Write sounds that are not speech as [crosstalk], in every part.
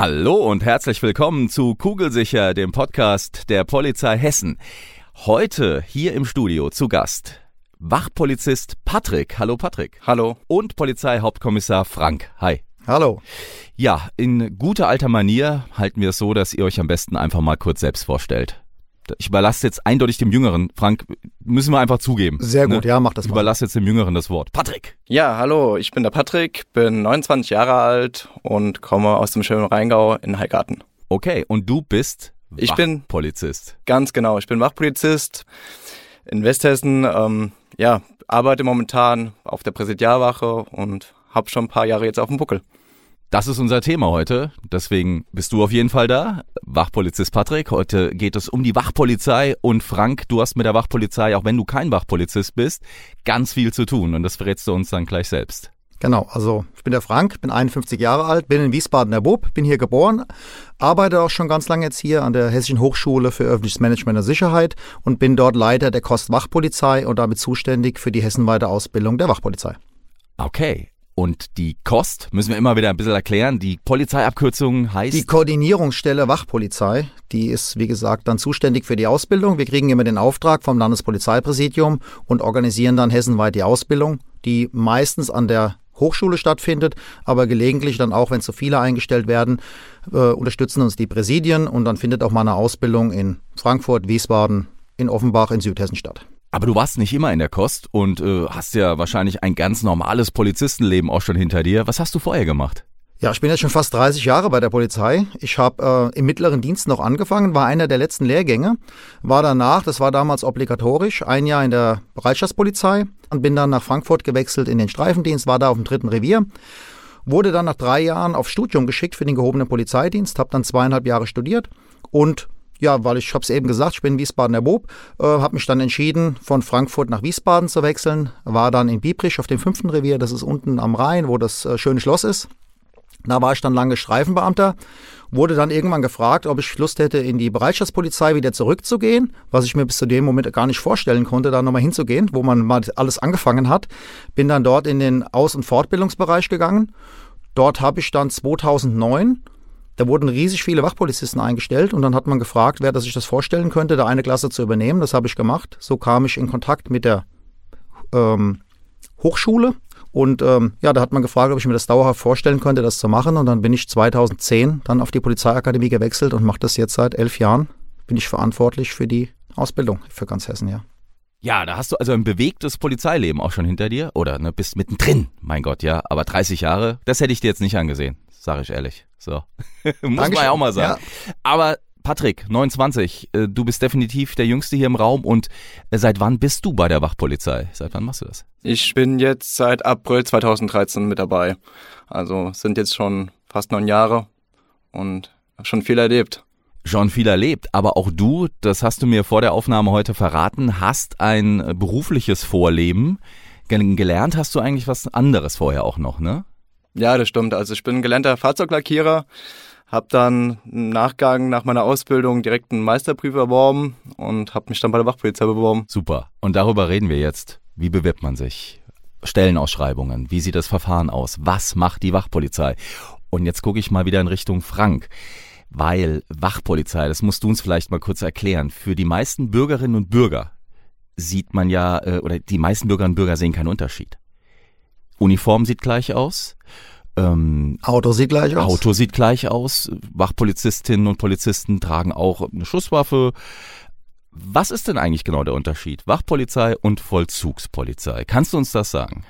Hallo und herzlich willkommen zu Kugelsicher, dem Podcast der Polizei Hessen. Heute hier im Studio zu Gast Wachpolizist Patrick. Hallo Patrick. Hallo. Und Polizeihauptkommissar Frank. Hi. Hallo. Ja, in guter alter Manier halten wir es so, dass ihr euch am besten einfach mal kurz selbst vorstellt. Ich überlasse jetzt eindeutig dem Jüngeren. Frank, müssen wir einfach zugeben. Sehr gut, ne? ja, mach das mal. Ich überlasse jetzt dem Jüngeren das Wort. Patrick. Ja, hallo, ich bin der Patrick, bin 29 Jahre alt und komme aus dem schönen Rheingau in Heigarten. Okay, und du bist ich bin Polizist. Ganz genau, ich bin Wachpolizist in Westhessen. Ähm, ja, arbeite momentan auf der Präsidialwache und habe schon ein paar Jahre jetzt auf dem Buckel. Das ist unser Thema heute. Deswegen bist du auf jeden Fall da. Wachpolizist Patrick. Heute geht es um die Wachpolizei. Und Frank, du hast mit der Wachpolizei, auch wenn du kein Wachpolizist bist, ganz viel zu tun. Und das verrätst du uns dann gleich selbst. Genau, also ich bin der Frank, bin 51 Jahre alt, bin in Wiesbaden der Bub, bin hier geboren, arbeite auch schon ganz lange jetzt hier an der Hessischen Hochschule für öffentliches Management und Sicherheit und bin dort Leiter der Kostwachpolizei und damit zuständig für die hessenweite Ausbildung der Wachpolizei. Okay, und die KOST müssen wir immer wieder ein bisschen erklären. Die Polizeiabkürzung heißt. Die Koordinierungsstelle Wachpolizei. Die ist, wie gesagt, dann zuständig für die Ausbildung. Wir kriegen immer den Auftrag vom Landespolizeipräsidium und organisieren dann hessenweit die Ausbildung, die meistens an der Hochschule stattfindet, aber gelegentlich dann auch, wenn zu viele eingestellt werden, äh, unterstützen uns die Präsidien und dann findet auch mal eine Ausbildung in Frankfurt, Wiesbaden, in Offenbach in Südhessen statt. Aber du warst nicht immer in der Kost und äh, hast ja wahrscheinlich ein ganz normales Polizistenleben auch schon hinter dir. Was hast du vorher gemacht? Ja, ich bin jetzt schon fast 30 Jahre bei der Polizei. Ich habe äh, im mittleren Dienst noch angefangen, war einer der letzten Lehrgänge, war danach, das war damals obligatorisch, ein Jahr in der Bereitschaftspolizei und bin dann nach Frankfurt gewechselt in den Streifendienst, war da auf dem dritten Revier. Wurde dann nach drei Jahren aufs Studium geschickt für den gehobenen Polizeidienst, habe dann zweieinhalb Jahre studiert und ja, weil ich habe es eben gesagt, ich bin Wiesbadener Bob, äh, habe mich dann entschieden, von Frankfurt nach Wiesbaden zu wechseln, war dann in Biebrich auf dem fünften Revier, das ist unten am Rhein, wo das äh, schöne Schloss ist. Da war ich dann lange Streifenbeamter, wurde dann irgendwann gefragt, ob ich Lust hätte, in die Bereitschaftspolizei wieder zurückzugehen, was ich mir bis zu dem Moment gar nicht vorstellen konnte, da nochmal hinzugehen, wo man mal alles angefangen hat. Bin dann dort in den Aus- und Fortbildungsbereich gegangen. Dort habe ich dann 2009 da wurden riesig viele Wachpolizisten eingestellt und dann hat man gefragt, wer das sich das vorstellen könnte, da eine Klasse zu übernehmen. Das habe ich gemacht. So kam ich in Kontakt mit der ähm, Hochschule und ähm, ja, da hat man gefragt, ob ich mir das dauerhaft vorstellen könnte, das zu machen. Und dann bin ich 2010 dann auf die Polizeiakademie gewechselt und mache das jetzt seit elf Jahren. Bin ich verantwortlich für die Ausbildung für ganz Hessen, ja. Ja, da hast du also ein bewegtes Polizeileben auch schon hinter dir. Oder ne, bist mittendrin, mein Gott, ja. Aber 30 Jahre, das hätte ich dir jetzt nicht angesehen, sage ich ehrlich. So. [laughs] Muss Dankeschön. man ja auch mal sagen. Ja. Aber Patrick, 29, äh, du bist definitiv der Jüngste hier im Raum und äh, seit wann bist du bei der Wachpolizei? Seit wann machst du das? Ich bin jetzt seit April 2013 mit dabei. Also sind jetzt schon fast neun Jahre und schon viel erlebt. Schon viel erlebt, aber auch du, das hast du mir vor der Aufnahme heute verraten, hast ein berufliches Vorleben. Gelernt hast du eigentlich was anderes vorher auch noch, ne? Ja, das stimmt. Also ich bin gelernter Fahrzeuglackierer habe dann im Nachgang nach meiner Ausbildung direkt einen Meisterbrief erworben und habe mich dann bei der Wachpolizei beworben. Super. Und darüber reden wir jetzt. Wie bewirbt man sich? Stellenausschreibungen. Wie sieht das Verfahren aus? Was macht die Wachpolizei? Und jetzt gucke ich mal wieder in Richtung Frank. Weil Wachpolizei, das musst du uns vielleicht mal kurz erklären. Für die meisten Bürgerinnen und Bürger sieht man ja, äh, oder die meisten Bürgerinnen und Bürger sehen keinen Unterschied. Uniform sieht gleich aus. Ähm, Auto sieht gleich aus. Auto sieht gleich aus. Wachpolizistinnen und Polizisten tragen auch eine Schusswaffe. Was ist denn eigentlich genau der Unterschied? Wachpolizei und Vollzugspolizei. Kannst du uns das sagen?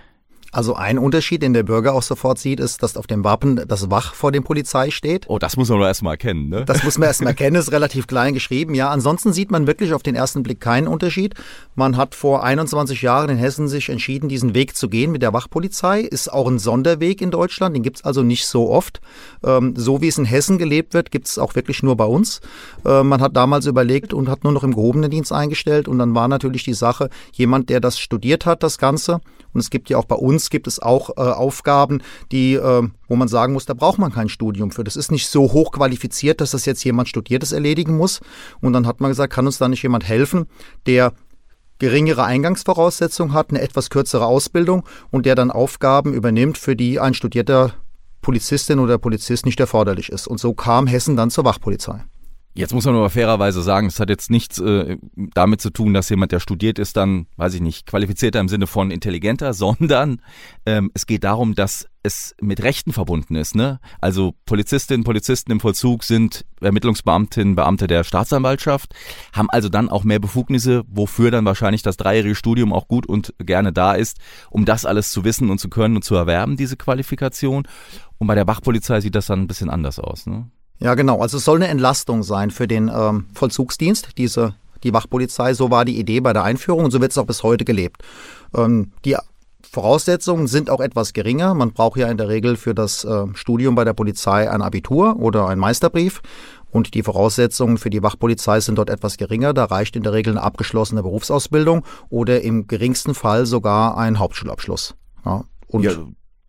Also ein Unterschied, den der Bürger auch sofort sieht, ist, dass auf dem Wappen das Wach vor dem Polizei steht. Oh, das muss man doch erstmal erkennen, ne? Das muss man erstmal [laughs] erkennen, ist relativ klein geschrieben. Ja, ansonsten sieht man wirklich auf den ersten Blick keinen Unterschied. Man hat vor 21 Jahren in Hessen sich entschieden, diesen Weg zu gehen mit der Wachpolizei. Ist auch ein Sonderweg in Deutschland, den gibt es also nicht so oft. Ähm, so wie es in Hessen gelebt wird, gibt es auch wirklich nur bei uns. Äh, man hat damals überlegt und hat nur noch im gehobenen Dienst eingestellt und dann war natürlich die Sache, jemand, der das studiert hat, das Ganze. Und es gibt ja auch bei uns gibt es auch äh, Aufgaben, die, äh, wo man sagen muss, da braucht man kein Studium für. Das ist nicht so hoch qualifiziert, dass das jetzt jemand Studiertes erledigen muss. Und dann hat man gesagt, kann uns da nicht jemand helfen, der geringere Eingangsvoraussetzungen hat, eine etwas kürzere Ausbildung und der dann Aufgaben übernimmt, für die ein studierter Polizistin oder Polizist nicht erforderlich ist. Und so kam Hessen dann zur Wachpolizei. Jetzt muss man aber fairerweise sagen, es hat jetzt nichts äh, damit zu tun, dass jemand, der studiert ist, dann, weiß ich nicht, qualifizierter im Sinne von intelligenter, [laughs] sondern ähm, es geht darum, dass es mit Rechten verbunden ist. Ne? Also Polizistinnen, Polizisten im Vollzug sind Ermittlungsbeamtinnen, Beamte der Staatsanwaltschaft, haben also dann auch mehr Befugnisse, wofür dann wahrscheinlich das dreijährige Studium auch gut und gerne da ist, um das alles zu wissen und zu können und zu erwerben, diese Qualifikation. Und bei der Wachpolizei sieht das dann ein bisschen anders aus. Ne? Ja, genau. Also es soll eine Entlastung sein für den ähm, Vollzugsdienst, diese die Wachpolizei. So war die Idee bei der Einführung und so wird es auch bis heute gelebt. Ähm, die Voraussetzungen sind auch etwas geringer. Man braucht ja in der Regel für das äh, Studium bei der Polizei ein Abitur oder ein Meisterbrief. Und die Voraussetzungen für die Wachpolizei sind dort etwas geringer. Da reicht in der Regel eine abgeschlossene Berufsausbildung oder im geringsten Fall sogar ein Hauptschulabschluss. Ja, und ja,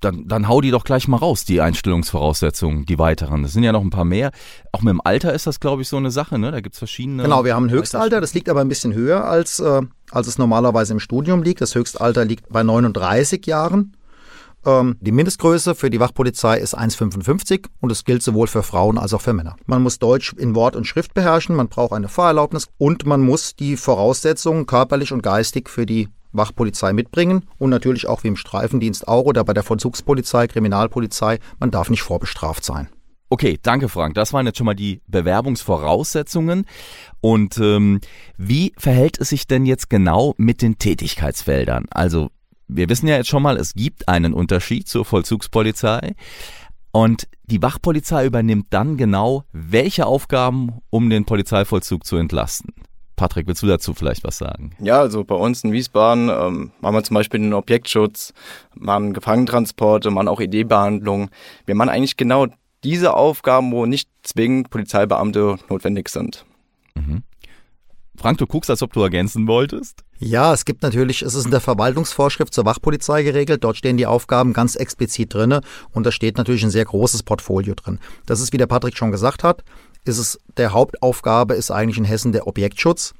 dann, dann hau die doch gleich mal raus, die Einstellungsvoraussetzungen, die weiteren. Das sind ja noch ein paar mehr. Auch mit dem Alter ist das, glaube ich, so eine Sache, ne? Da gibt's verschiedene. Genau, wir haben ein Höchstalter, das liegt aber ein bisschen höher, als, äh, als es normalerweise im Studium liegt. Das Höchstalter liegt bei 39 Jahren. Ähm, die Mindestgröße für die Wachpolizei ist 1,55 und es gilt sowohl für Frauen als auch für Männer. Man muss Deutsch in Wort und Schrift beherrschen, man braucht eine Fahrerlaubnis und man muss die Voraussetzungen körperlich und geistig für die Wachpolizei mitbringen und natürlich auch wie im Streifendienst auch oder bei der Vollzugspolizei, Kriminalpolizei, man darf nicht vorbestraft sein. Okay, danke Frank. Das waren jetzt schon mal die Bewerbungsvoraussetzungen. Und ähm, wie verhält es sich denn jetzt genau mit den Tätigkeitsfeldern? Also wir wissen ja jetzt schon mal, es gibt einen Unterschied zur Vollzugspolizei. Und die Wachpolizei übernimmt dann genau welche Aufgaben, um den Polizeivollzug zu entlasten. Patrick, willst du dazu vielleicht was sagen? Ja, also bei uns in Wiesbaden ähm, machen wir zum Beispiel den Objektschutz, machen Gefangentransporte, machen auch Ideebehandlung. Wir machen eigentlich genau diese Aufgaben, wo nicht zwingend Polizeibeamte notwendig sind. Mhm. Frank, du guckst, als ob du ergänzen wolltest. Ja, es gibt natürlich, es ist in der Verwaltungsvorschrift zur Wachpolizei geregelt. Dort stehen die Aufgaben ganz explizit drinne und da steht natürlich ein sehr großes Portfolio drin. Das ist, wie der Patrick schon gesagt hat, ist es der Hauptaufgabe ist eigentlich in Hessen der Objektschutz,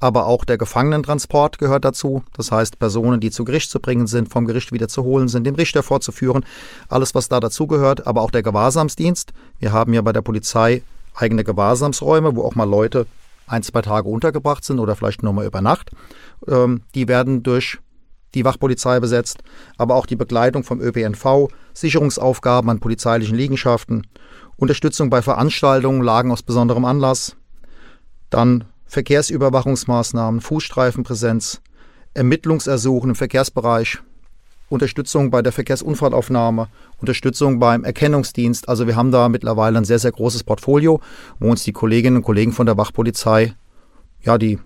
aber auch der Gefangenentransport gehört dazu. Das heißt, Personen, die zu Gericht zu bringen sind, vom Gericht wieder zu holen sind, dem Richter vorzuführen, alles, was da dazugehört, aber auch der Gewahrsamsdienst. Wir haben ja bei der Polizei eigene Gewahrsamsräume, wo auch mal Leute ein, zwei Tage untergebracht sind oder vielleicht nur mal über Nacht. Ähm, die werden durch die Wachpolizei besetzt, aber auch die Begleitung vom ÖPNV, Sicherungsaufgaben an polizeilichen Liegenschaften Unterstützung bei Veranstaltungen, Lagen aus besonderem Anlass, dann Verkehrsüberwachungsmaßnahmen, Fußstreifenpräsenz, Ermittlungsersuchen im Verkehrsbereich, Unterstützung bei der Verkehrsunfallaufnahme, Unterstützung beim Erkennungsdienst. Also wir haben da mittlerweile ein sehr, sehr großes Portfolio, wo uns die Kolleginnen und Kollegen von der Wachpolizei, ja, die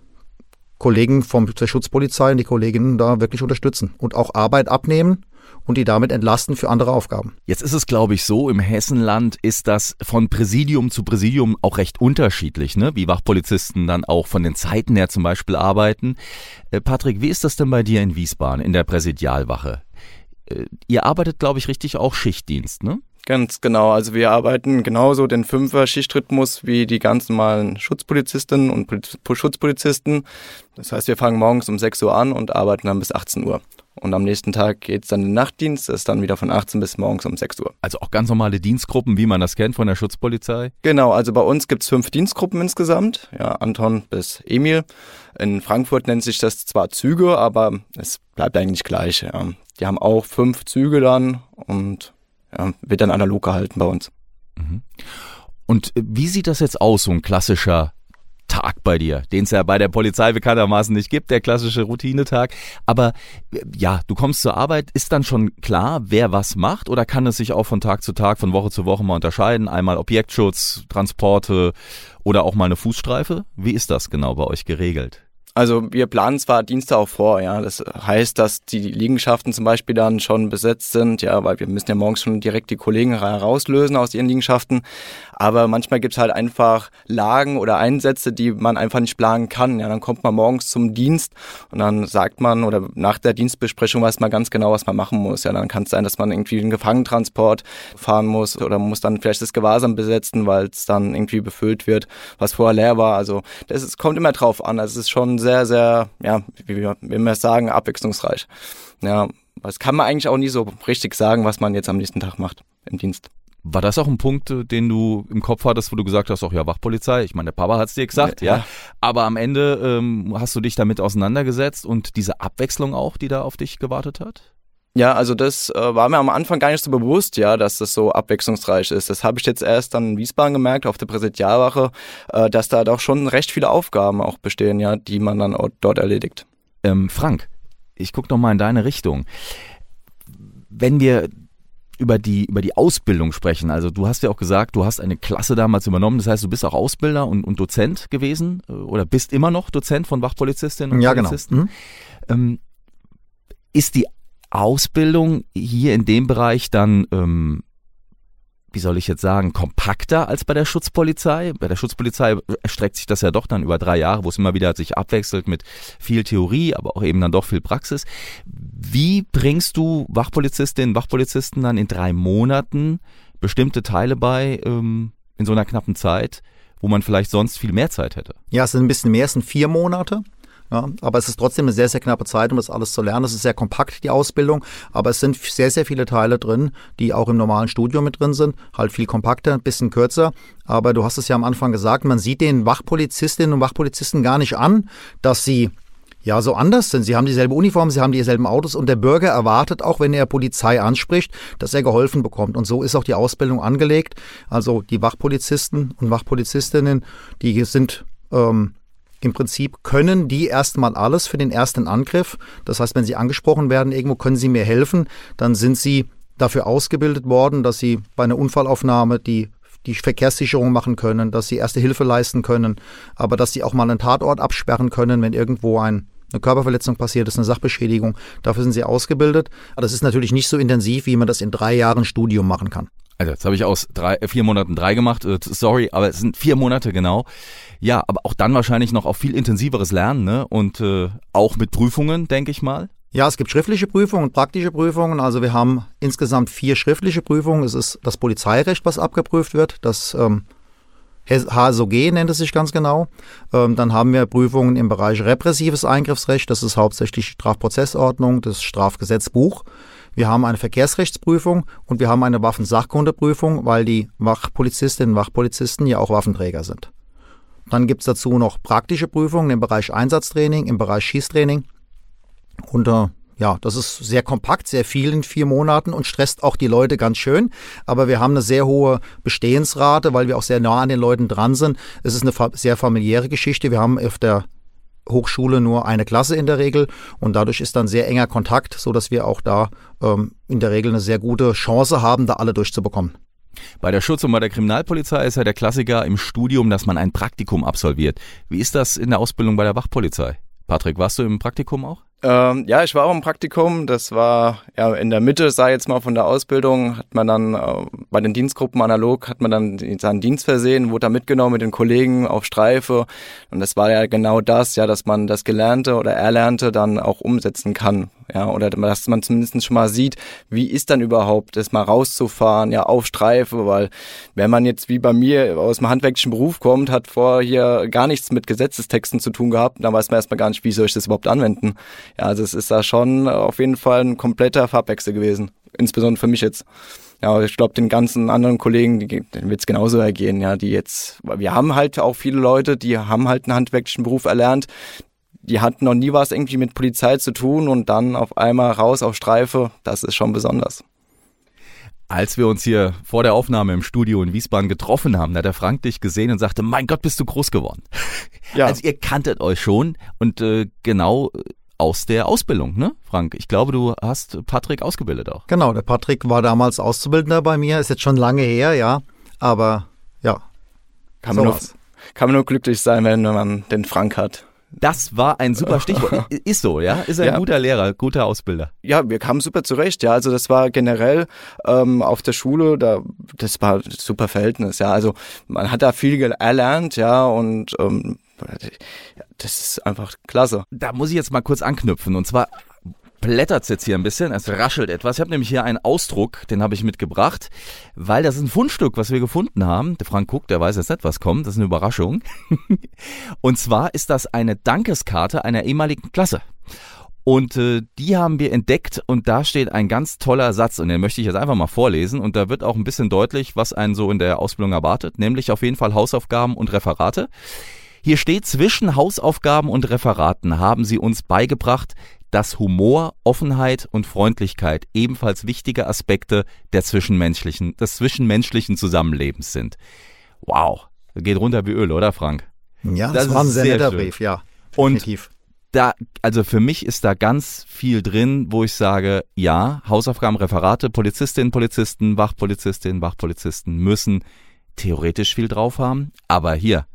Kollegen vom, der Schutzpolizei und die Kolleginnen da wirklich unterstützen und auch Arbeit abnehmen und die damit entlasten für andere Aufgaben. Jetzt ist es, glaube ich, so, im Hessenland ist das von Präsidium zu Präsidium auch recht unterschiedlich, ne? wie Wachpolizisten dann auch von den Zeiten her zum Beispiel arbeiten. Äh, Patrick, wie ist das denn bei dir in Wiesbaden in der Präsidialwache? Äh, ihr arbeitet, glaube ich, richtig auch Schichtdienst, ne? Ganz genau. Also wir arbeiten genauso den Fünfer-Schichtrhythmus wie die ganz normalen Schutzpolizistinnen und Schutzpolizisten. Das heißt, wir fangen morgens um 6 Uhr an und arbeiten dann bis 18 Uhr. Und am nächsten Tag geht's dann in den Nachtdienst, das ist dann wieder von 18 bis morgens um 6 Uhr. Also auch ganz normale Dienstgruppen, wie man das kennt von der Schutzpolizei? Genau, also bei uns gibt's fünf Dienstgruppen insgesamt, ja, Anton bis Emil. In Frankfurt nennt sich das zwar Züge, aber es bleibt eigentlich gleich. Ja. Die haben auch fünf Züge dann und ja, wird dann analog gehalten bei uns. Mhm. Und wie sieht das jetzt aus, so ein klassischer Tag bei dir, den es ja bei der Polizei bekanntermaßen nicht gibt, der klassische Routinetag. Aber äh, ja, du kommst zur Arbeit, ist dann schon klar, wer was macht oder kann es sich auch von Tag zu Tag, von Woche zu Woche mal unterscheiden? Einmal Objektschutz, Transporte oder auch mal eine Fußstreife? Wie ist das genau bei euch geregelt? Also wir planen zwar Dienste auch vor, ja. Das heißt, dass die Liegenschaften zum Beispiel dann schon besetzt sind, ja, weil wir müssen ja morgens schon direkt die Kollegen herauslösen aus ihren Liegenschaften. Aber manchmal gibt's halt einfach Lagen oder Einsätze, die man einfach nicht planen kann. Ja, dann kommt man morgens zum Dienst und dann sagt man oder nach der Dienstbesprechung weiß man ganz genau, was man machen muss. Ja, dann kann es sein, dass man irgendwie einen Gefangentransport fahren muss oder muss dann vielleicht das Gewahrsam besetzen, weil es dann irgendwie befüllt wird, was vorher leer war. Also das ist, kommt immer drauf an. Also es ist schon sehr, sehr, ja, wie wir, wir sagen, abwechslungsreich. Ja, das kann man eigentlich auch nie so richtig sagen, was man jetzt am nächsten Tag macht im Dienst. War das auch ein Punkt, äh, den du im Kopf hattest, wo du gesagt hast, auch ja, Wachpolizei? Ich meine, der Papa hat es dir gesagt, ja. ja. Aber am Ende ähm, hast du dich damit auseinandergesetzt und diese Abwechslung auch, die da auf dich gewartet hat? Ja, also das äh, war mir am Anfang gar nicht so bewusst, ja, dass das so abwechslungsreich ist. Das habe ich jetzt erst dann in Wiesbaden gemerkt, auf der Präsidialwache, äh, dass da doch schon recht viele Aufgaben auch bestehen, ja, die man dann dort erledigt. Ähm, Frank, ich gucke noch mal in deine Richtung. Wenn wir über die, über die Ausbildung sprechen. Also du hast ja auch gesagt, du hast eine Klasse damals übernommen. Das heißt, du bist auch Ausbilder und, und Dozent gewesen äh, oder bist immer noch Dozent von Wachpolizistinnen und ja, Polizisten. Genau. Mhm. Ähm, ist die Ausbildung hier in dem Bereich dann, ähm, wie soll ich jetzt sagen, kompakter als bei der Schutzpolizei? Bei der Schutzpolizei erstreckt sich das ja doch dann über drei Jahre, wo es immer wieder sich abwechselt mit viel Theorie, aber auch eben dann doch viel Praxis. Wie bringst du Wachpolizistinnen, Wachpolizisten dann in drei Monaten bestimmte Teile bei ähm, in so einer knappen Zeit, wo man vielleicht sonst viel mehr Zeit hätte? Ja, es sind ein bisschen mehr, es sind vier Monate. Ja, aber es ist trotzdem eine sehr, sehr knappe Zeit, um das alles zu lernen. Es ist sehr kompakt, die Ausbildung, aber es sind sehr, sehr viele Teile drin, die auch im normalen Studium mit drin sind. Halt viel kompakter, ein bisschen kürzer. Aber du hast es ja am Anfang gesagt, man sieht den Wachpolizistinnen und Wachpolizisten gar nicht an, dass sie ja, so anders sind. Sie haben dieselbe Uniform, sie haben dieselben Autos und der Bürger erwartet auch, wenn er Polizei anspricht, dass er geholfen bekommt. Und so ist auch die Ausbildung angelegt. Also die Wachpolizisten und Wachpolizistinnen, die sind ähm, im Prinzip können die erstmal alles für den ersten Angriff. Das heißt, wenn sie angesprochen werden, irgendwo können sie mir helfen, dann sind sie dafür ausgebildet worden, dass sie bei einer Unfallaufnahme die die Verkehrssicherung machen können, dass sie erste Hilfe leisten können, aber dass sie auch mal einen Tatort absperren können, wenn irgendwo ein, eine Körperverletzung passiert ist, eine Sachbeschädigung. Dafür sind sie ausgebildet. Aber das ist natürlich nicht so intensiv, wie man das in drei Jahren Studium machen kann. Also jetzt habe ich aus drei, vier Monaten drei gemacht. Äh, sorry, aber es sind vier Monate genau. Ja, aber auch dann wahrscheinlich noch auf viel intensiveres Lernen ne? und äh, auch mit Prüfungen, denke ich mal. Ja, es gibt schriftliche Prüfungen und praktische Prüfungen. Also wir haben insgesamt vier schriftliche Prüfungen. Es ist das Polizeirecht, was abgeprüft wird. Das ähm, HSOG nennt es sich ganz genau. Ähm, dann haben wir Prüfungen im Bereich repressives Eingriffsrecht. Das ist hauptsächlich Strafprozessordnung, das Strafgesetzbuch. Wir haben eine Verkehrsrechtsprüfung und wir haben eine Waffensachkundeprüfung, weil die Wachpolizistinnen und Wachpolizisten ja auch Waffenträger sind. Dann gibt's dazu noch praktische Prüfungen im Bereich Einsatztraining, im Bereich Schießtraining. Und äh, ja, das ist sehr kompakt, sehr viel in vier Monaten und stresst auch die Leute ganz schön. Aber wir haben eine sehr hohe Bestehensrate, weil wir auch sehr nah an den Leuten dran sind. Es ist eine sehr familiäre Geschichte. Wir haben auf der Hochschule nur eine Klasse in der Regel und dadurch ist dann sehr enger Kontakt, so dass wir auch da ähm, in der Regel eine sehr gute Chance haben, da alle durchzubekommen. Bei der Schutz- und bei der Kriminalpolizei ist ja der Klassiker im Studium, dass man ein Praktikum absolviert. Wie ist das in der Ausbildung bei der Wachpolizei? Patrick, warst du im Praktikum auch? Ähm, ja, ich war auch im Praktikum. Das war ja in der Mitte, sei jetzt mal von der Ausbildung, hat man dann äh, bei den Dienstgruppen analog, hat man dann seinen Dienst versehen, wurde da mitgenommen mit den Kollegen auf Streife. Und das war ja genau das, ja, dass man das Gelernte oder Erlernte dann auch umsetzen kann. Ja, oder dass man zumindest schon mal sieht, wie ist dann überhaupt, das mal rauszufahren, ja, auf Streife, weil wenn man jetzt wie bei mir aus dem handwerklichen Beruf kommt, hat vor hier gar nichts mit Gesetzestexten zu tun gehabt, dann weiß man erstmal gar nicht, wie soll ich das überhaupt anwenden. Ja, also es ist da schon auf jeden Fall ein kompletter Farbwechsel gewesen. Insbesondere für mich jetzt. Ja, ich glaube, den ganzen anderen Kollegen, denen wird es genauso ergehen, ja, die jetzt, wir haben halt auch viele Leute, die haben halt einen handwerklichen Beruf erlernt, die hatten noch nie was irgendwie mit Polizei zu tun und dann auf einmal raus auf Streife, das ist schon besonders. Als wir uns hier vor der Aufnahme im Studio in Wiesbaden getroffen haben, da hat der Frank dich gesehen und sagte, mein Gott, bist du groß geworden. Ja. Also ihr kanntet euch schon und äh, genau aus der Ausbildung, ne, Frank? Ich glaube, du hast Patrick ausgebildet auch. Genau, der Patrick war damals Auszubildender bei mir, ist jetzt schon lange her, ja. Aber ja. Kann man, nur, kann man nur glücklich sein, wenn man den Frank hat. Das war ein super Stichwort. [laughs] Ist so, ja? Ist ein ja. guter Lehrer, guter Ausbilder. Ja, wir kamen super zurecht, ja. Also das war generell ähm, auf der Schule, da das war super Verhältnis, ja. Also man hat da viel erlernt, ja, und ähm, das ist einfach klasse. Da muss ich jetzt mal kurz anknüpfen. Und zwar blättert es jetzt hier ein bisschen, es raschelt etwas. Ich habe nämlich hier einen Ausdruck, den habe ich mitgebracht, weil das ist ein Fundstück, was wir gefunden haben. Der Frank guckt, der weiß jetzt nicht, was kommt, das ist eine Überraschung. [laughs] Und zwar ist das eine Dankeskarte einer ehemaligen Klasse. Und äh, die haben wir entdeckt und da steht ein ganz toller Satz und den möchte ich jetzt einfach mal vorlesen und da wird auch ein bisschen deutlich, was einen so in der Ausbildung erwartet, nämlich auf jeden Fall Hausaufgaben und Referate. Hier steht, zwischen Hausaufgaben und Referaten haben sie uns beigebracht, dass Humor, Offenheit und Freundlichkeit ebenfalls wichtige Aspekte der zwischenmenschlichen, des zwischenmenschlichen Zusammenlebens sind. Wow, geht runter wie Öl, oder Frank? Ja, das, das war ein sehr, sehr netter Brief, ja. Definitiv. Und da, also für mich ist da ganz viel drin, wo ich sage, ja, Hausaufgaben, Referate, Polizistinnen, Polizisten, Wachpolizistinnen, Wachpolizisten müssen theoretisch viel drauf haben, aber hier,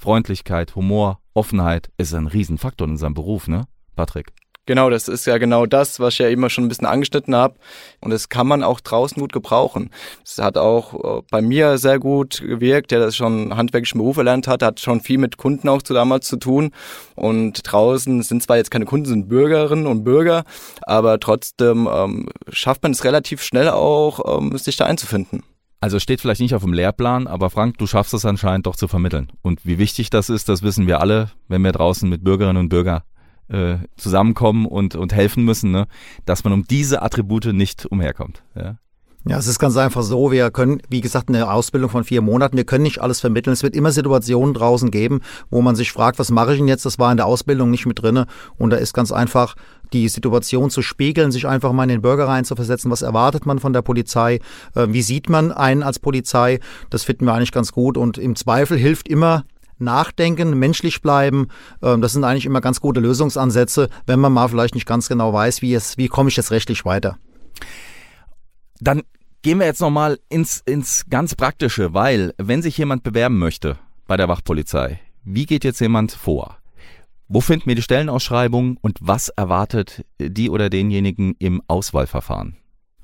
Freundlichkeit, Humor, Offenheit ist ein Riesenfaktor in unserem Beruf, ne, Patrick? Genau, das ist ja genau das, was ich ja immer schon ein bisschen angeschnitten habe. Und das kann man auch draußen gut gebrauchen. Das hat auch äh, bei mir sehr gut gewirkt, der das schon handwerklichen Beruf erlernt hat, hat schon viel mit Kunden auch zu damals zu tun. Und draußen sind zwar jetzt keine Kunden, sind Bürgerinnen und Bürger, aber trotzdem ähm, schafft man es relativ schnell auch, ähm, sich da einzufinden. Also steht vielleicht nicht auf dem Lehrplan, aber Frank, du schaffst es anscheinend doch zu vermitteln. Und wie wichtig das ist, das wissen wir alle, wenn wir draußen mit Bürgerinnen und Bürgern äh, zusammenkommen und, und helfen müssen, ne? dass man um diese Attribute nicht umherkommt. Ja? Ja, es ist ganz einfach so, wir können, wie gesagt, eine Ausbildung von vier Monaten, wir können nicht alles vermitteln. Es wird immer Situationen draußen geben, wo man sich fragt, was mache ich denn jetzt? Das war in der Ausbildung nicht mit drinne. Und da ist ganz einfach die Situation zu spiegeln, sich einfach mal in den Bürger reinzuversetzen. Was erwartet man von der Polizei? Äh, wie sieht man einen als Polizei? Das finden wir eigentlich ganz gut. Und im Zweifel hilft immer nachdenken, menschlich bleiben. Ähm, das sind eigentlich immer ganz gute Lösungsansätze, wenn man mal vielleicht nicht ganz genau weiß, wie es, wie komme ich jetzt rechtlich weiter. Dann gehen wir jetzt nochmal ins, ins ganz Praktische, weil wenn sich jemand bewerben möchte bei der Wachpolizei, wie geht jetzt jemand vor? Wo finden wir die Stellenausschreibung und was erwartet die oder denjenigen im Auswahlverfahren?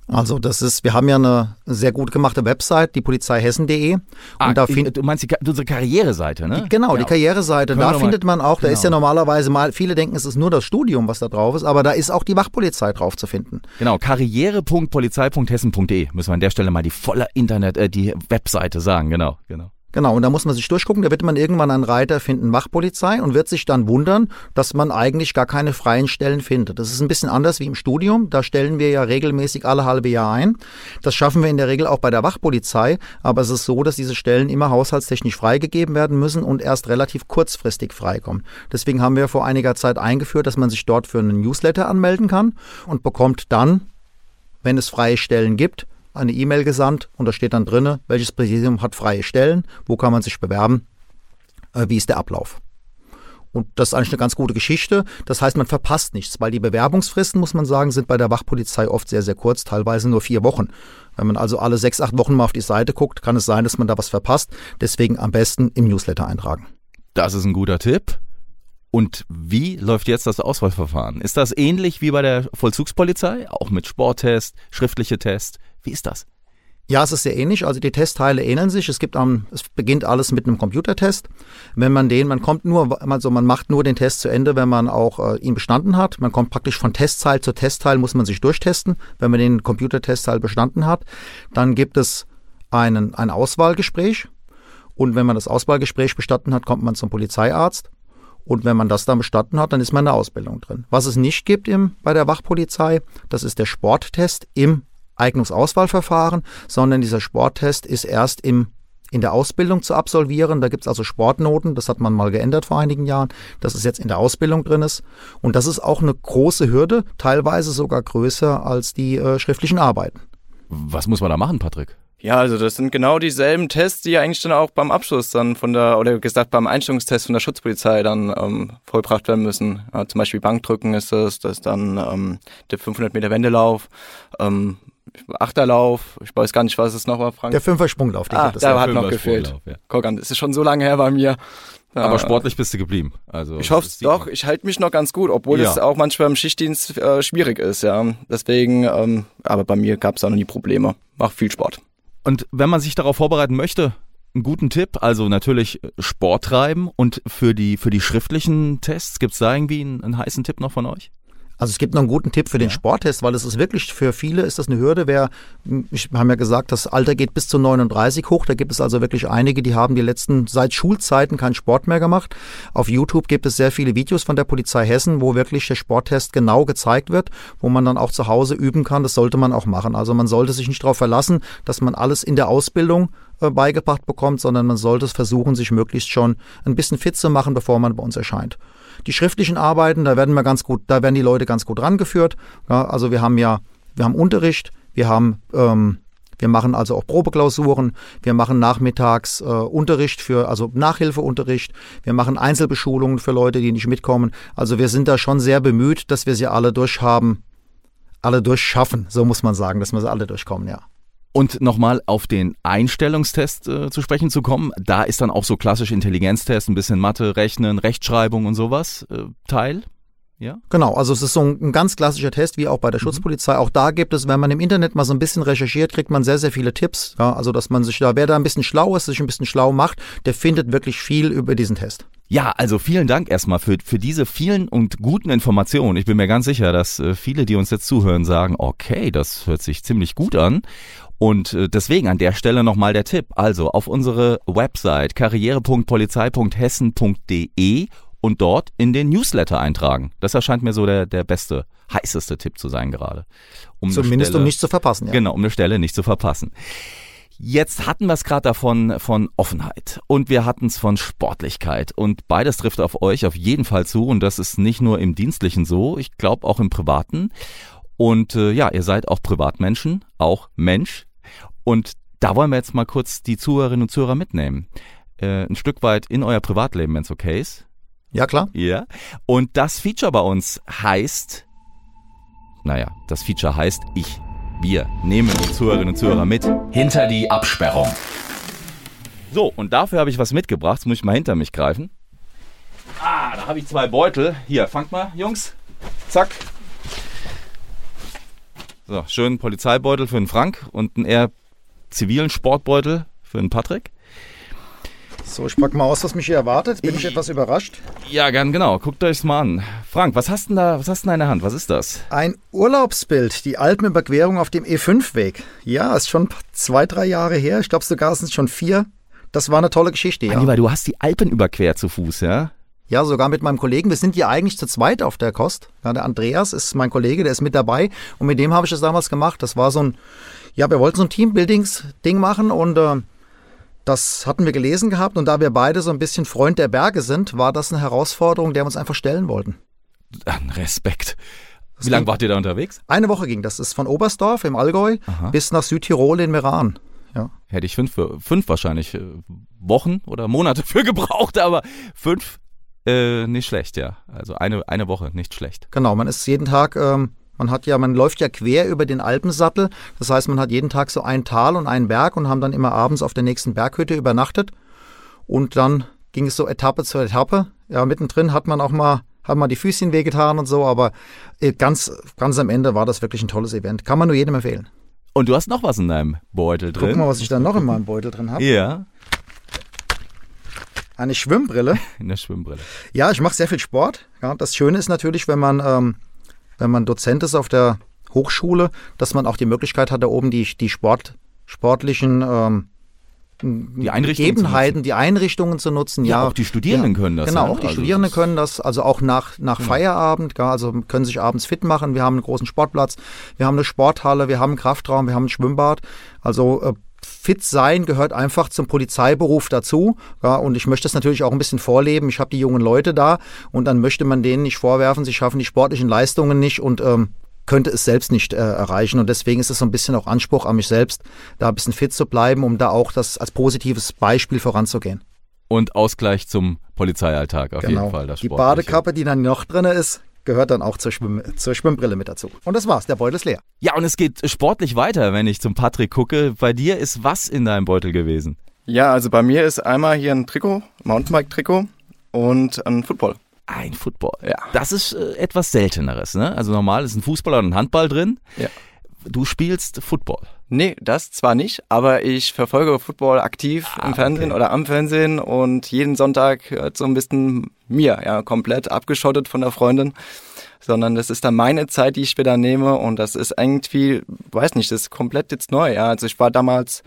Also das ist, wir haben ja eine sehr gut gemachte Website, die polizeihessen.de. Ah, da find, du meinst die, unsere Karriereseite, ne? Die, genau, ja. die Karriereseite. Können da findet man auch, genau. da ist ja genau. normalerweise mal, viele denken, es ist nur das Studium, was da drauf ist, aber da ist auch die Wachpolizei drauf zu finden. Genau, karriere.polizei.hessen.de müssen wir an der Stelle mal die volle Internet, äh, die Webseite sagen, genau, genau. Genau, und da muss man sich durchgucken, da wird man irgendwann einen Reiter finden, Wachpolizei, und wird sich dann wundern, dass man eigentlich gar keine freien Stellen findet. Das ist ein bisschen anders wie im Studium. Da stellen wir ja regelmäßig alle halbe Jahr ein. Das schaffen wir in der Regel auch bei der Wachpolizei, aber es ist so, dass diese Stellen immer haushaltstechnisch freigegeben werden müssen und erst relativ kurzfristig freikommen. Deswegen haben wir vor einiger Zeit eingeführt, dass man sich dort für einen Newsletter anmelden kann und bekommt dann, wenn es freie Stellen gibt, eine E-Mail gesandt und da steht dann drinne, welches Präsidium hat freie Stellen, wo kann man sich bewerben, äh, wie ist der Ablauf. Und das ist eigentlich eine ganz gute Geschichte. Das heißt, man verpasst nichts, weil die Bewerbungsfristen, muss man sagen, sind bei der Wachpolizei oft sehr, sehr kurz, teilweise nur vier Wochen. Wenn man also alle sechs, acht Wochen mal auf die Seite guckt, kann es sein, dass man da was verpasst. Deswegen am besten im Newsletter eintragen. Das ist ein guter Tipp. Und wie läuft jetzt das Auswahlverfahren? Ist das ähnlich wie bei der Vollzugspolizei? Auch mit Sporttest, schriftliche Test? Wie ist das? Ja, es ist sehr ähnlich. Also die Testteile ähneln sich. Es gibt am, es beginnt alles mit einem Computertest. Wenn man den, man kommt nur, also man macht nur den Test zu Ende, wenn man auch äh, ihn bestanden hat. Man kommt praktisch von Testteil zu Testteil, muss man sich durchtesten. Wenn man den Computertestteil bestanden hat, dann gibt es einen, ein Auswahlgespräch. Und wenn man das Auswahlgespräch bestanden hat, kommt man zum Polizeiarzt. Und wenn man das dann bestanden hat, dann ist man in der Ausbildung drin. Was es nicht gibt im, bei der Wachpolizei, das ist der Sporttest im Eignungsauswahlverfahren, sondern dieser Sporttest ist erst im in der Ausbildung zu absolvieren. Da gibt es also Sportnoten, das hat man mal geändert vor einigen Jahren, dass es jetzt in der Ausbildung drin ist. Und das ist auch eine große Hürde, teilweise sogar größer als die äh, schriftlichen Arbeiten. Was muss man da machen, Patrick? Ja, also das sind genau dieselben Tests, die ja eigentlich dann auch beim Abschluss dann von der, oder gesagt beim Einstellungstest von der Schutzpolizei dann ähm, vollbracht werden müssen. Ja, zum Beispiel Bankdrücken ist das, das ist dann ähm, der 500 Meter Wendelauf, ähm, Achterlauf, ich weiß gar nicht, was es noch war, Frank. Der Fünfer-Sprunglauf. Ah, der hat noch gefehlt. Ja. Guck an, das ist schon so lange her bei mir. Aber sportlich bist du geblieben. Also ich hoffe es doch. Ich halte mich noch ganz gut, obwohl ja. es auch manchmal im Schichtdienst äh, schwierig ist. Ja, deswegen. Ähm, aber bei mir gab es auch noch nie Probleme. Mach viel Sport. Und wenn man sich darauf vorbereiten möchte, einen guten Tipp. Also natürlich Sport treiben und für die für die schriftlichen Tests gibt es da irgendwie einen, einen heißen Tipp noch von euch? Also es gibt noch einen guten Tipp für den ja. Sporttest, weil es ist wirklich für viele ist das eine Hürde. Wer, ich haben ja gesagt, das Alter geht bis zu 39 hoch. Da gibt es also wirklich einige, die haben die letzten seit Schulzeiten keinen Sport mehr gemacht. Auf YouTube gibt es sehr viele Videos von der Polizei Hessen, wo wirklich der Sporttest genau gezeigt wird, wo man dann auch zu Hause üben kann. Das sollte man auch machen. Also man sollte sich nicht darauf verlassen, dass man alles in der Ausbildung äh, beigebracht bekommt, sondern man sollte es versuchen, sich möglichst schon ein bisschen fit zu machen, bevor man bei uns erscheint. Die schriftlichen Arbeiten, da werden wir ganz gut, da werden die Leute ganz gut rangeführt. Ja, also wir haben ja, wir haben Unterricht, wir haben ähm, wir machen also auch Probeklausuren, wir machen nachmittags äh, Unterricht für, also Nachhilfeunterricht, wir machen Einzelbeschulungen für Leute, die nicht mitkommen. Also wir sind da schon sehr bemüht, dass wir sie alle durchhaben, alle durchschaffen, so muss man sagen, dass wir sie alle durchkommen, ja. Und nochmal auf den Einstellungstest äh, zu sprechen zu kommen, da ist dann auch so klassisch Intelligenztest, ein bisschen Mathe, Rechnen, Rechtschreibung und sowas äh, Teil. Ja? Genau, also es ist so ein, ein, ganz klassischer Test, wie auch bei der mhm. Schutzpolizei. Auch da gibt es, wenn man im Internet mal so ein bisschen recherchiert, kriegt man sehr, sehr viele Tipps. Ja, also dass man sich da, wer da ein bisschen schlau ist, sich ein bisschen schlau macht, der findet wirklich viel über diesen Test. Ja, also vielen Dank erstmal für, für diese vielen und guten Informationen. Ich bin mir ganz sicher, dass äh, viele, die uns jetzt zuhören, sagen, okay, das hört sich ziemlich gut an. Und äh, deswegen an der Stelle nochmal der Tipp. Also auf unsere Website karriere.polizei.hessen.de und dort in den Newsletter eintragen. Das erscheint mir so der, der beste, heißeste Tipp zu sein gerade. Um Zumindest Stelle, um nicht zu verpassen. Ja. Genau, um eine Stelle nicht zu verpassen. Jetzt hatten wir es gerade davon von Offenheit und wir hatten es von Sportlichkeit und beides trifft auf euch auf jeden Fall zu und das ist nicht nur im dienstlichen so, ich glaube auch im privaten. Und äh, ja, ihr seid auch Privatmenschen, auch Mensch. Und da wollen wir jetzt mal kurz die Zuhörerinnen und Zuhörer mitnehmen. Äh, ein Stück weit in euer Privatleben, wenn es okay ist. Ja, klar. Ja. Und das Feature bei uns heißt, naja, das Feature heißt ich. Wir nehmen die Zuhörerinnen und Zuhörer mit hinter die Absperrung. So, und dafür habe ich was mitgebracht. Jetzt muss ich mal hinter mich greifen. Ah, da habe ich zwei Beutel. Hier, fangt mal, Jungs. Zack. So, schönen Polizeibeutel für den Frank und einen eher zivilen Sportbeutel für den Patrick. So, ich pack mal aus, was mich hier erwartet. Bin ich, ich etwas überrascht? Ja, gern genau. Guckt euch's mal an. Frank, was hast du da, was hast du da in der Hand? Was ist das? Ein Urlaubsbild, die Alpenüberquerung auf dem E5-Weg. Ja, ist schon zwei, drei Jahre her. Ich glaube sogar sind es schon vier. Das war eine tolle Geschichte, ja. Lieber, du hast die Alpen überquert zu Fuß, ja? Ja, sogar mit meinem Kollegen. Wir sind ja eigentlich zu zweit auf der Kost. Ja, der Andreas ist mein Kollege, der ist mit dabei. Und mit dem habe ich das damals gemacht. Das war so ein, ja, wir wollten so ein Teambuildings-Ding machen und äh, das hatten wir gelesen gehabt. Und da wir beide so ein bisschen Freund der Berge sind, war das eine Herausforderung, der wir uns einfach stellen wollten. Respekt. Wie lange wart ihr da unterwegs? Eine Woche ging. Das ist von Oberstdorf im Allgäu Aha. bis nach Südtirol in Meran. Ja. Hätte ich fünf, fünf wahrscheinlich äh, Wochen oder Monate [laughs] für gebraucht, aber fünf äh, nicht schlecht, ja. Also eine, eine Woche, nicht schlecht. Genau, man ist jeden Tag, ähm, man hat ja, man läuft ja quer über den Alpensattel. Das heißt, man hat jeden Tag so ein Tal und einen Berg und haben dann immer abends auf der nächsten Berghütte übernachtet. Und dann ging es so Etappe zu Etappe. Ja, mittendrin hat man auch mal haben mal die Füßchen wehgetan und so, aber äh, ganz, ganz am Ende war das wirklich ein tolles Event. Kann man nur jedem empfehlen. Und du hast noch was in deinem Beutel drin. Guck mal, was ich da noch in meinem Beutel drin habe. Ja. Eine Schwimmbrille. [laughs] In der Schwimmbrille. Ja, ich mache sehr viel Sport. Ja, das Schöne ist natürlich, wenn man, ähm, wenn man Dozent ist auf der Hochschule, dass man auch die Möglichkeit hat, da oben die, die Sport, sportlichen ähm, die Gegebenheiten, die Einrichtungen zu nutzen. Ja, ja auch die Studierenden ja, können das. Genau, ja? auch die also Studierenden können das. Also auch nach, nach genau. Feierabend, ja, also können sich abends fit machen. Wir haben einen großen Sportplatz, wir haben eine Sporthalle, wir haben einen Kraftraum, wir haben ein Schwimmbad. Also äh, fit sein gehört einfach zum Polizeiberuf dazu. Ja, und ich möchte das natürlich auch ein bisschen vorleben. Ich habe die jungen Leute da und dann möchte man denen nicht vorwerfen, sie schaffen die sportlichen Leistungen nicht und ähm, könnte es selbst nicht äh, erreichen. Und deswegen ist es so ein bisschen auch Anspruch an mich selbst, da ein bisschen fit zu bleiben, um da auch das als positives Beispiel voranzugehen. Und Ausgleich zum Polizeialltag auf genau. jeden Fall. Das die Badekappe, die dann noch drin ist, gehört dann auch zur, Schwimm zur Schwimmbrille mit dazu. Und das war's, der Beutel ist leer. Ja, und es geht sportlich weiter, wenn ich zum Patrick gucke. Bei dir ist was in deinem Beutel gewesen? Ja, also bei mir ist einmal hier ein Trikot, Mountainbike-Trikot und ein Football. Ein Football. Ja. Das ist äh, etwas Selteneres, ne? Also normal ist ein Fußball oder ein Handball drin. Ja. Du spielst Football. Nee, das zwar nicht, aber ich verfolge Football aktiv Ah, im Fernsehen okay. oder am Fernsehen und jeden Sonntag so ein bisschen mir, ja, komplett abgeschottet von der Freundin. Sondern das ist dann meine Zeit, die ich wieder nehme und das ist irgendwie, weiß nicht, das ist komplett jetzt neu. Ja. Also ich war damals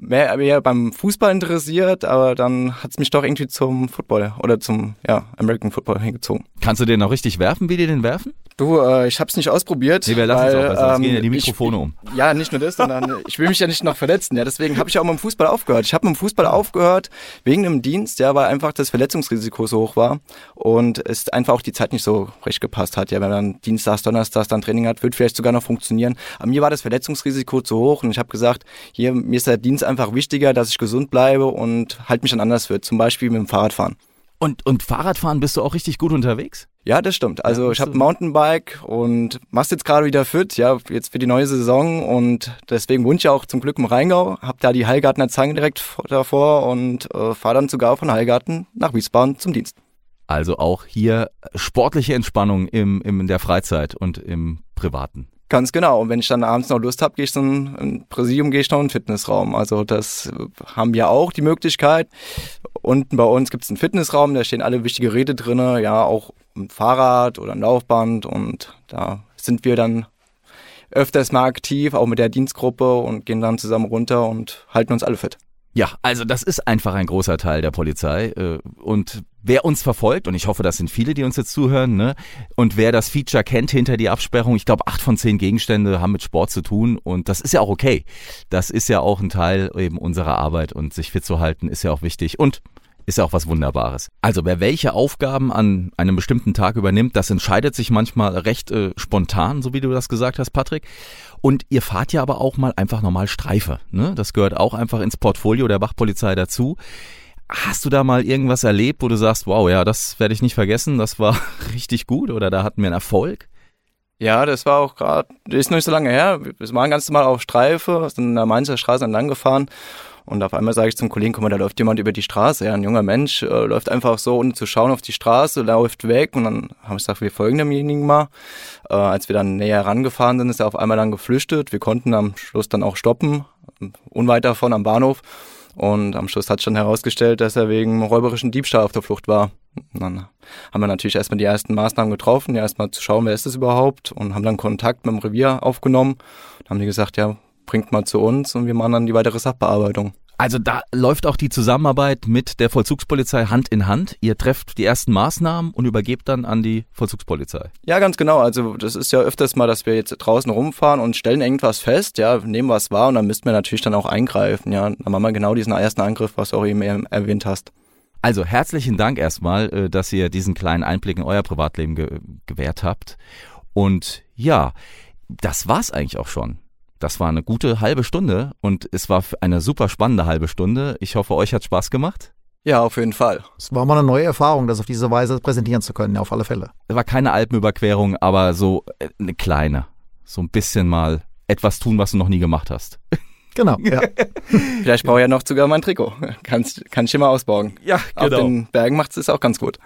mehr, mehr beim Fußball interessiert, aber dann hat es mich doch irgendwie zum Football oder zum ja, American Football hingezogen. Kannst du den auch richtig werfen, wie die den werfen? Du, äh, ich hab's nicht ausprobiert. Nee, wir lassen es weil, auch besser. Es ähm, gehen ja die ich- Mikrofone um. Ja, nicht nur das, sondern [laughs] ich will mich ja nicht noch verletzen. Ja, deswegen habe ich auch mit dem Fußball aufgehört. Ich habe mit dem Fußball aufgehört wegen dem Dienst, ja, weil einfach das Verletzungsrisiko so hoch war und es einfach auch die Zeit nicht so recht gepasst hat. Ja, wenn man Dienstags, Donnerstags dann Training hat, wird vielleicht sogar noch funktionieren. Aber mir war das Verletzungsrisiko zu hoch und ich habe gesagt, hier mir ist der Dienst einfach wichtiger, dass ich gesund bleibe und halt mich an anders wird. Zum Beispiel mit dem Fahrradfahren. Und, und Fahrradfahren bist du auch richtig gut unterwegs? Ja, das stimmt. Also Ja, ich habe Mountainbike und machst jetzt gerade wieder fit, ja, jetzt für die neue Saison und deswegen wohne ich ja auch zum Glück im Rheingau, hab da die Heilgartener Zange direkt vor- davor und äh, fahre dann sogar von Heilgarten nach Wiesbaden zum Dienst. Also auch hier sportliche Entspannung im, im, in der Freizeit und im Privaten. Ganz genau. Und wenn ich dann abends noch Lust habe, gehe ich zum im Präsidium, gehe ich noch in den Fitnessraum. Also das äh, haben wir auch die Möglichkeit. Unten bei uns gibt es einen Fitnessraum, da stehen alle wichtige Geräte drinne, ja, auch ein Fahrrad oder ein Laufband und da sind wir dann öfters mal aktiv, auch mit der Dienstgruppe und gehen dann zusammen runter und halten uns alle fit. Ja, also das ist einfach ein großer Teil der Polizei. äh, Und wer uns verfolgt, und ich hoffe, das sind viele, die uns jetzt zuhören, ne? Und wer das Feature kennt hinter die Absperrung, ich glaube, acht von zehn Gegenstände haben mit Sport zu tun. Und das ist ja auch okay. Das ist ja auch ein Teil eben unserer Arbeit und sich fit zu halten ist ja auch wichtig. Und ist ja auch was Wunderbares. Also wer welche Aufgaben an einem bestimmten Tag übernimmt, das entscheidet sich manchmal recht äh, spontan, so wie du das gesagt hast, Patrick. Und ihr fahrt ja aber auch mal einfach normal Streife. Ne? Das gehört auch einfach ins Portfolio der Wachpolizei dazu. Hast du da mal irgendwas erlebt, wo du sagst, wow, ja, das werde ich nicht vergessen, das war [laughs] richtig gut oder da hatten wir einen Erfolg? Ja, das war auch gerade, ist noch nicht so lange her. Wir waren ganz normal auf Streife, sind in der Mainzer Straße entlang gefahren und auf einmal sage ich zum Kollegen, guck mal, da läuft jemand über die Straße. Ja, ein junger Mensch äh, läuft einfach so, ohne zu schauen, auf die Straße, läuft weg und dann haben wir gesagt, wir folgen demjenigen mal. Äh, als wir dann näher rangefahren sind, ist er auf einmal dann geflüchtet. Wir konnten am Schluss dann auch stoppen, unweit davon am Bahnhof. Und am Schluss hat sich dann herausgestellt, dass er wegen räuberischen Diebstahl auf der Flucht war. Und dann haben wir natürlich erstmal die ersten Maßnahmen getroffen, ja, erstmal zu schauen, wer ist das überhaupt und haben dann Kontakt mit dem Revier aufgenommen. Dann haben die gesagt, ja, bringt mal zu uns und wir machen dann die weitere Sachbearbeitung. Also da läuft auch die Zusammenarbeit mit der Vollzugspolizei Hand in Hand. Ihr trefft die ersten Maßnahmen und übergebt dann an die Vollzugspolizei. Ja, ganz genau. Also das ist ja öfters mal, dass wir jetzt draußen rumfahren und stellen irgendwas fest, ja, nehmen was wahr und dann müssten wir natürlich dann auch eingreifen, ja. Dann machen wir genau diesen ersten Angriff, was du auch eben erwähnt hast. Also herzlichen Dank erstmal, äh, dass ihr diesen kleinen Einblick in euer Privatleben ge gewährt habt. Und ja, das war's eigentlich auch schon. Das war eine gute halbe Stunde und es war eine super spannende halbe Stunde. Ich hoffe, euch hat Spaß gemacht. Ja, auf jeden Fall. Es war mal eine neue Erfahrung, das auf diese Weise präsentieren zu können, ja, auf alle Fälle. Es war keine Alpenüberquerung, aber so äh, eine kleine. So ein bisschen mal etwas tun, was du noch nie gemacht hast. [laughs] Genau, ja. [laughs] Vielleicht brauche ich ja noch sogar mein Trikot. Kannst, kann ich mal ausborgen. Ja, Auf den Bergen macht es auch ganz gut.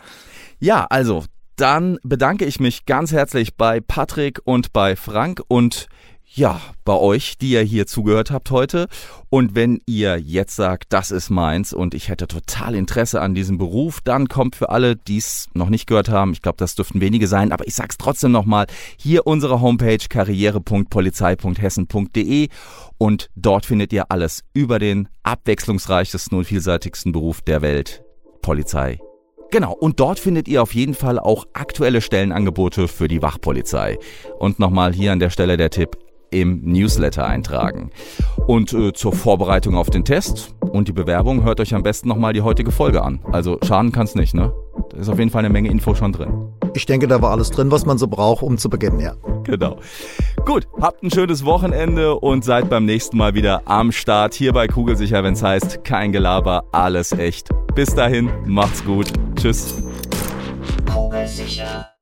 Ja, also, dann bedanke ich mich ganz herzlich bei Patrick und bei Frank und ja, bei euch, die ihr hier zugehört habt heute. Und wenn ihr jetzt sagt, das ist meins und ich hätte total Interesse an diesem Beruf, dann kommt für alle, die es noch nicht gehört haben, ich glaube, das dürften wenige sein, aber ich sag's trotzdem nochmal, hier unsere Homepage karriere.polizei.hessen.de und dort findet ihr alles über den abwechslungsreichsten und vielseitigsten Beruf der Welt, Polizei. Genau, und dort findet ihr auf jeden Fall auch aktuelle Stellenangebote für die Wachpolizei. Und nochmal hier an der Stelle der Tipp, im Newsletter eintragen. Und äh, zur Vorbereitung auf den Test und die Bewerbung hört euch am besten nochmal die heutige Folge an. Also schaden kann's nicht, ne? Da ist auf jeden Fall eine Menge Info schon drin. Ich denke, da war alles drin, was man so braucht, um zu beginnen, ja. Genau. Gut, habt ein schönes Wochenende und seid beim nächsten Mal wieder am Start hier bei Kugelsicher, wenn es heißt, kein Gelaber, alles echt. Bis dahin, macht's gut. Tschüss. Kugelsicher.